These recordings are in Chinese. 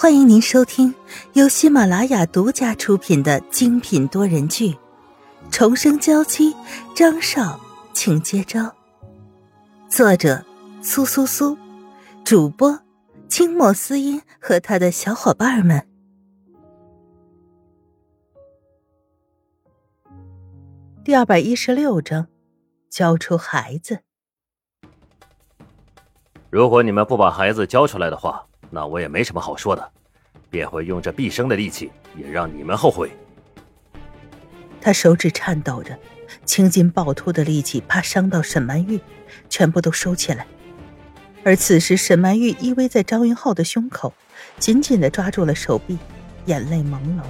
欢迎您收听由喜马拉雅独家出品的精品多人剧《重生娇妻》，张少，请接招。作者：苏苏苏，主播：清墨思音和他的小伙伴们。第二百一十六章，交出孩子。如果你们不把孩子交出来的话。那我也没什么好说的，便会用这毕生的力气，也让你们后悔。他手指颤抖着，青筋暴突的力气怕伤到沈曼玉，全部都收起来。而此时，沈曼玉依偎在张云浩的胸口，紧紧的抓住了手臂，眼泪朦胧。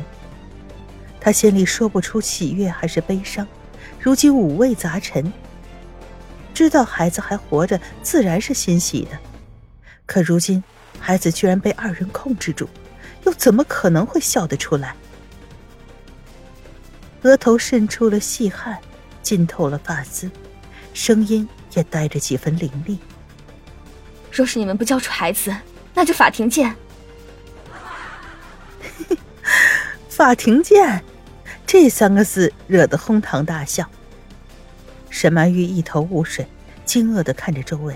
他心里说不出喜悦还是悲伤，如今五味杂陈。知道孩子还活着，自然是欣喜的，可如今。孩子居然被二人控制住，又怎么可能会笑得出来？额头渗出了细汗，浸透了发丝，声音也带着几分凌厉。若是你们不交出孩子，那就法庭见。法庭见，这三个字惹得哄堂大笑。沈曼玉一头雾水，惊愕的看着周围。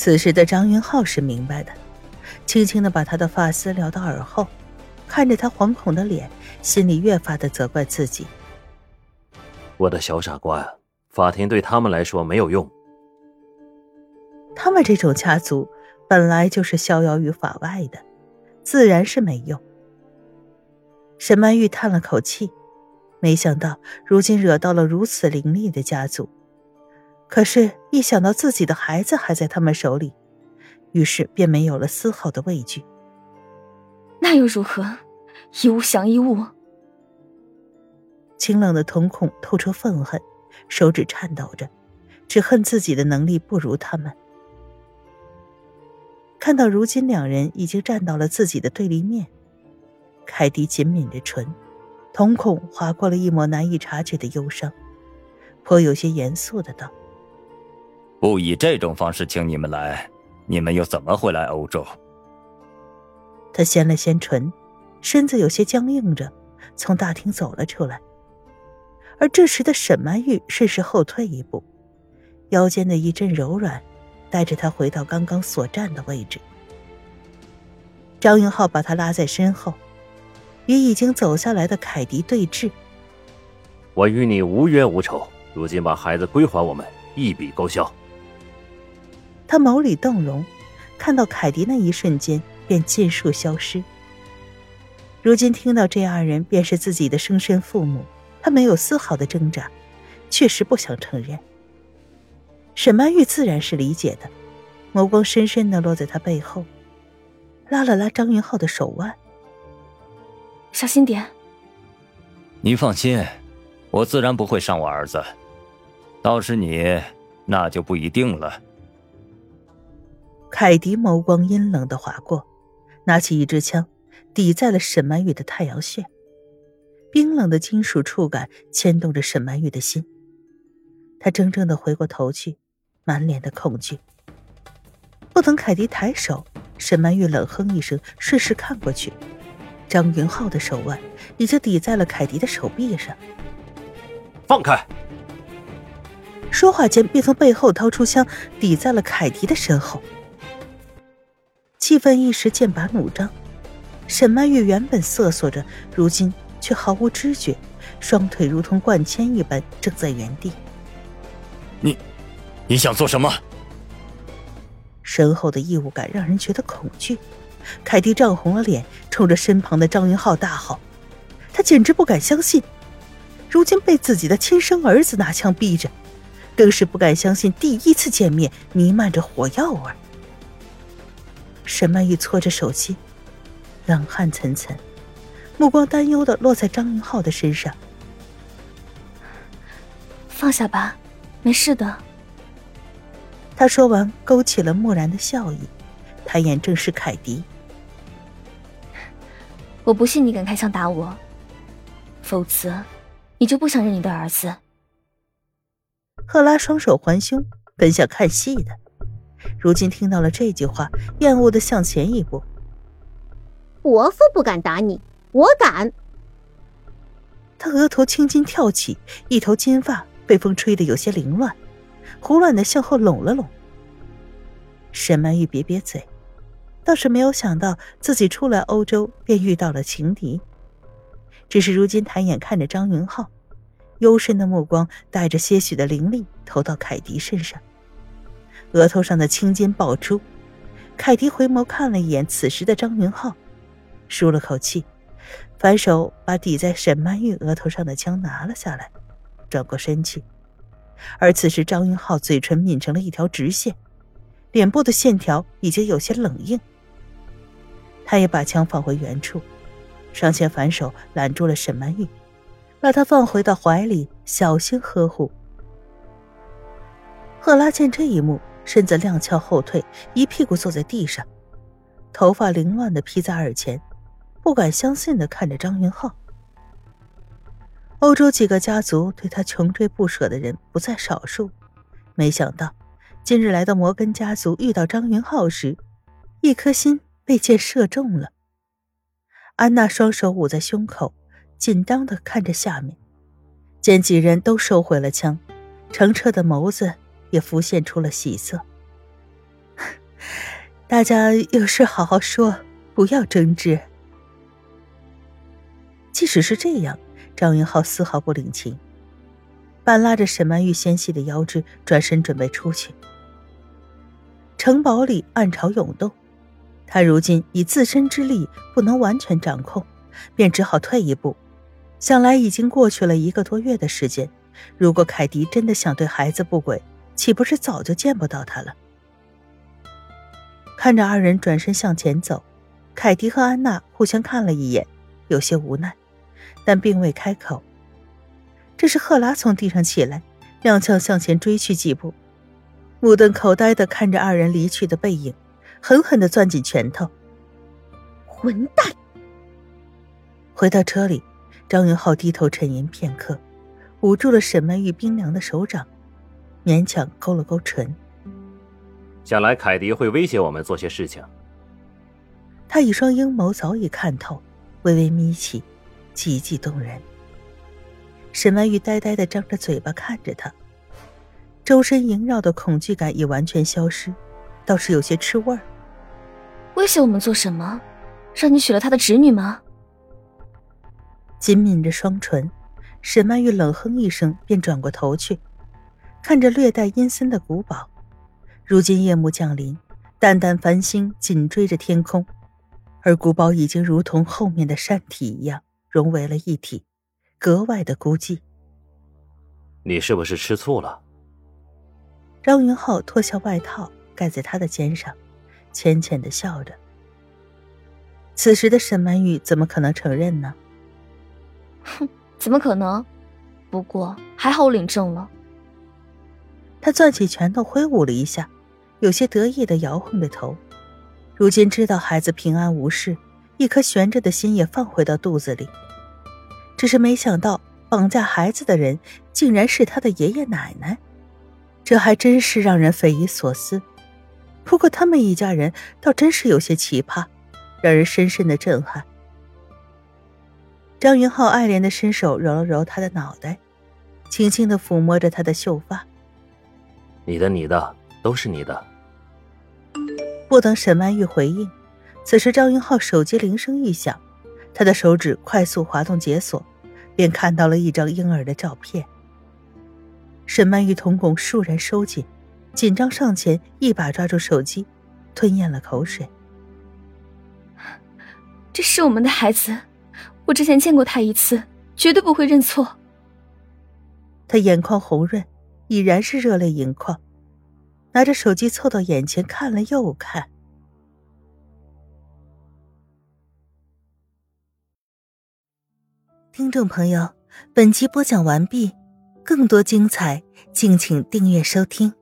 此时的张云浩是明白的，轻轻的把他的发丝撩到耳后，看着他惶恐的脸，心里越发的责怪自己。我的小傻瓜呀，法庭对他们来说没有用。他们这种家族本来就是逍遥于法外的，自然是没用。沈曼玉叹了口气，没想到如今惹到了如此凌厉的家族。可是，一想到自己的孩子还在他们手里，于是便没有了丝毫的畏惧。那又如何？一物降一物。清冷的瞳孔透出愤恨，手指颤抖着，只恨自己的能力不如他们。看到如今两人已经站到了自己的对立面，凯蒂紧抿着唇，瞳孔划过了一抹难以察觉的忧伤，颇有些严肃的道。不以这种方式请你们来，你们又怎么会来欧洲？他掀了掀唇，身子有些僵硬着，从大厅走了出来。而这时的沈曼玉顺势后退一步，腰间的一阵柔软，带着他回到刚刚所站的位置。张云浩把他拉在身后，与已经走下来的凯迪对峙。我与你无冤无仇，如今把孩子归还我们，一笔勾销。他眸里动容，看到凯迪那一瞬间便尽数消失。如今听到这二人便是自己的生身父母，他没有丝毫的挣扎，确实不想承认。沈曼玉自然是理解的，眸光深深的落在他背后，拉了拉张云浩的手腕：“小心点。”你放心，我自然不会伤我儿子。倒是你，那就不一定了。凯迪眸光阴冷的划过，拿起一支枪，抵在了沈曼玉的太阳穴。冰冷的金属触感牵动着沈曼玉的心。他怔怔的回过头去，满脸的恐惧。不等凯迪抬手，沈曼玉冷哼一声，顺势看过去，张云浩的手腕已经抵在了凯迪的手臂上。放开！说话间，便从背后掏出枪，抵在了凯迪的身后。气氛一时剑拔弩张，沈曼玉原本瑟缩着，如今却毫无知觉，双腿如同灌铅一般正在原地。你，你想做什么？身后的异物感让人觉得恐惧。凯蒂涨红了脸，冲着身旁的张云浩大吼：“他简直不敢相信，如今被自己的亲生儿子拿枪逼着，更是不敢相信第一次见面弥漫着火药味。”沈曼玉搓着手心，冷汗涔涔，目光担忧的落在张云浩的身上。放下吧，没事的。他说完，勾起了漠然的笑意，抬眼正是凯迪。我不信你敢开枪打我，否则你就不想认你的儿子。赫拉双手环胸，本想看戏的。如今听到了这句话，厌恶的向前一步。伯父不敢打你，我敢。他额头青筋跳起，一头金发被风吹得有些凌乱，胡乱的向后拢了拢。沈曼玉瘪瘪嘴，倒是没有想到自己出来欧洲便遇到了情敌，只是如今抬眼看着张云浩，幽深的目光带着些许的凌厉投到凯迪身上，额头上的青筋爆出。凯迪回眸看了一眼此时的张云浩，舒了口气，反手把抵在沈曼玉额头上的枪拿了下来，转过身去。而此时张云浩嘴唇抿成了一条直线。脸部的线条已经有些冷硬，他也把枪放回原处，上前反手拦住了沈曼玉，把她放回到怀里，小心呵护。赫拉见这一幕，身子踉跄后退，一屁股坐在地上，头发凌乱的披在耳前，不敢相信的看着张云浩。欧洲几个家族对他穷追不舍的人不在少数，没想到。今日来到摩根家族，遇到张云浩时，一颗心被箭射中了。安娜双手捂在胸口，紧张的看着下面，见几人都收回了枪，澄澈的眸子也浮现出了喜色。大家有事好好说，不要争执。即使是这样，张云浩丝毫不领情，半拉着沈曼玉纤细的腰肢，转身准备出去。城堡里暗潮涌动，他如今以自身之力不能完全掌控，便只好退一步。想来已经过去了一个多月的时间，如果凯迪真的想对孩子不轨，岂不是早就见不到他了？看着二人转身向前走，凯迪和安娜互相看了一眼，有些无奈，但并未开口。这时，赫拉从地上起来，踉跄向前追去几步。目瞪口呆的看着二人离去的背影，狠狠的攥紧拳头。混蛋！回到车里，张云浩低头沉吟片刻，捂住了沈曼玉冰凉的手掌，勉强勾了勾唇。想来凯迪会威胁我们做些事情。他一双鹰眸早已看透，微微眯起，极其动人。沈曼玉呆呆的张着嘴巴看着他。周身萦绕的恐惧感已完全消失，倒是有些吃味儿。威胁我们做什么？让你娶了他的侄女吗？紧抿着双唇，沈曼玉冷哼一声，便转过头去，看着略带阴森的古堡。如今夜幕降临，淡淡繁星紧追着天空，而古堡已经如同后面的山体一样融为了一体，格外的孤寂。你是不是吃醋了？张云浩脱下外套盖在他的肩上，浅浅的笑着。此时的沈曼玉怎么可能承认呢？哼，怎么可能？不过还好我领证了。他攥起拳头挥舞了一下，有些得意的摇晃着头。如今知道孩子平安无事，一颗悬着的心也放回到肚子里。只是没想到绑架孩子的人竟然是他的爷爷奶奶。这还真是让人匪夷所思，不过他们一家人倒真是有些奇葩，让人深深的震撼。张云浩爱怜的伸手揉了揉他的脑袋，轻轻的抚摸着他的秀发。你的，你的，都是你的。不等沈曼玉回应，此时张云浩手机铃声一响，他的手指快速滑动解锁，便看到了一张婴儿的照片。沈曼玉瞳孔倏然收紧，紧张上前，一把抓住手机，吞咽了口水。这是我们的孩子，我之前见过他一次，绝对不会认错。他眼眶红润，已然是热泪盈眶，拿着手机凑到眼前看了又看。听众朋友，本集播讲完毕。更多精彩，敬请订阅收听。